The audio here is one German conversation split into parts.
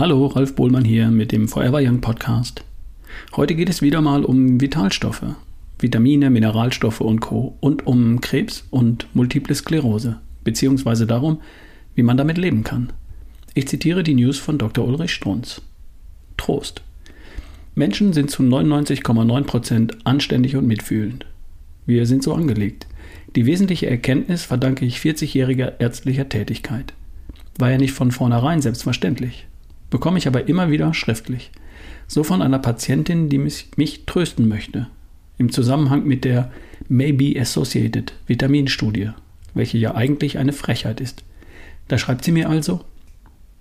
Hallo, Ralf Bohlmann hier mit dem Forever Young Podcast. Heute geht es wieder mal um Vitalstoffe, Vitamine, Mineralstoffe und Co. und um Krebs und Multiple Sklerose, beziehungsweise darum, wie man damit leben kann. Ich zitiere die News von Dr. Ulrich Strunz. Trost. Menschen sind zu 99,9% anständig und mitfühlend. Wir sind so angelegt. Die wesentliche Erkenntnis verdanke ich 40-jähriger ärztlicher Tätigkeit. War ja nicht von vornherein selbstverständlich. Bekomme ich aber immer wieder schriftlich. So von einer Patientin, die mich, mich trösten möchte. Im Zusammenhang mit der Maybe Associated Vitaminstudie, welche ja eigentlich eine Frechheit ist. Da schreibt sie mir also,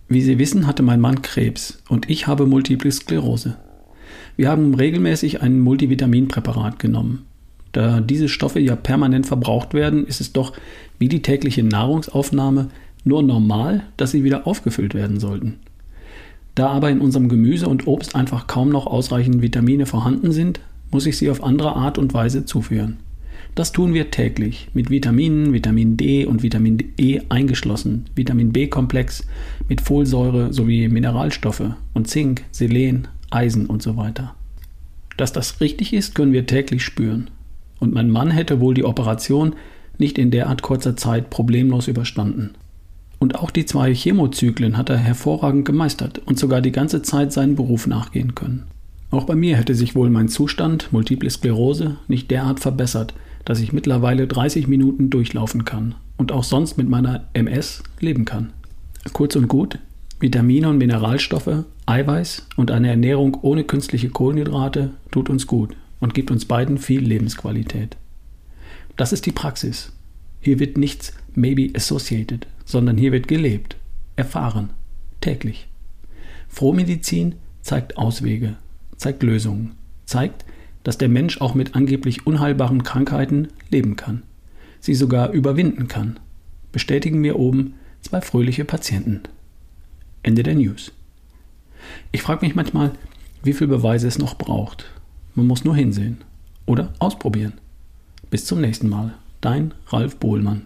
wie Sie wissen, hatte mein Mann Krebs und ich habe Multiple Sklerose. Wir haben regelmäßig ein Multivitaminpräparat genommen. Da diese Stoffe ja permanent verbraucht werden, ist es doch wie die tägliche Nahrungsaufnahme nur normal, dass sie wieder aufgefüllt werden sollten. Da aber in unserem Gemüse und Obst einfach kaum noch ausreichend Vitamine vorhanden sind, muss ich sie auf andere Art und Weise zuführen. Das tun wir täglich mit Vitaminen, Vitamin D und Vitamin E eingeschlossen, Vitamin B-Komplex mit Folsäure sowie Mineralstoffe und Zink, Selen, Eisen und so weiter. Dass das richtig ist, können wir täglich spüren. Und mein Mann hätte wohl die Operation nicht in derart kurzer Zeit problemlos überstanden. Und auch die zwei Chemozyklen hat er hervorragend gemeistert und sogar die ganze Zeit seinen Beruf nachgehen können. Auch bei mir hätte sich wohl mein Zustand, Multiple Sklerose, nicht derart verbessert, dass ich mittlerweile 30 Minuten durchlaufen kann und auch sonst mit meiner MS leben kann. Kurz und gut, Vitamine und Mineralstoffe, Eiweiß und eine Ernährung ohne künstliche Kohlenhydrate tut uns gut und gibt uns beiden viel Lebensqualität. Das ist die Praxis. Hier wird nichts maybe associated, sondern hier wird gelebt, erfahren, täglich. Frohmedizin zeigt Auswege, zeigt Lösungen, zeigt, dass der Mensch auch mit angeblich unheilbaren Krankheiten leben kann, sie sogar überwinden kann, bestätigen mir oben zwei fröhliche Patienten. Ende der News. Ich frage mich manchmal, wie viel Beweise es noch braucht. Man muss nur hinsehen oder ausprobieren. Bis zum nächsten Mal. Dein Ralf Bohlmann.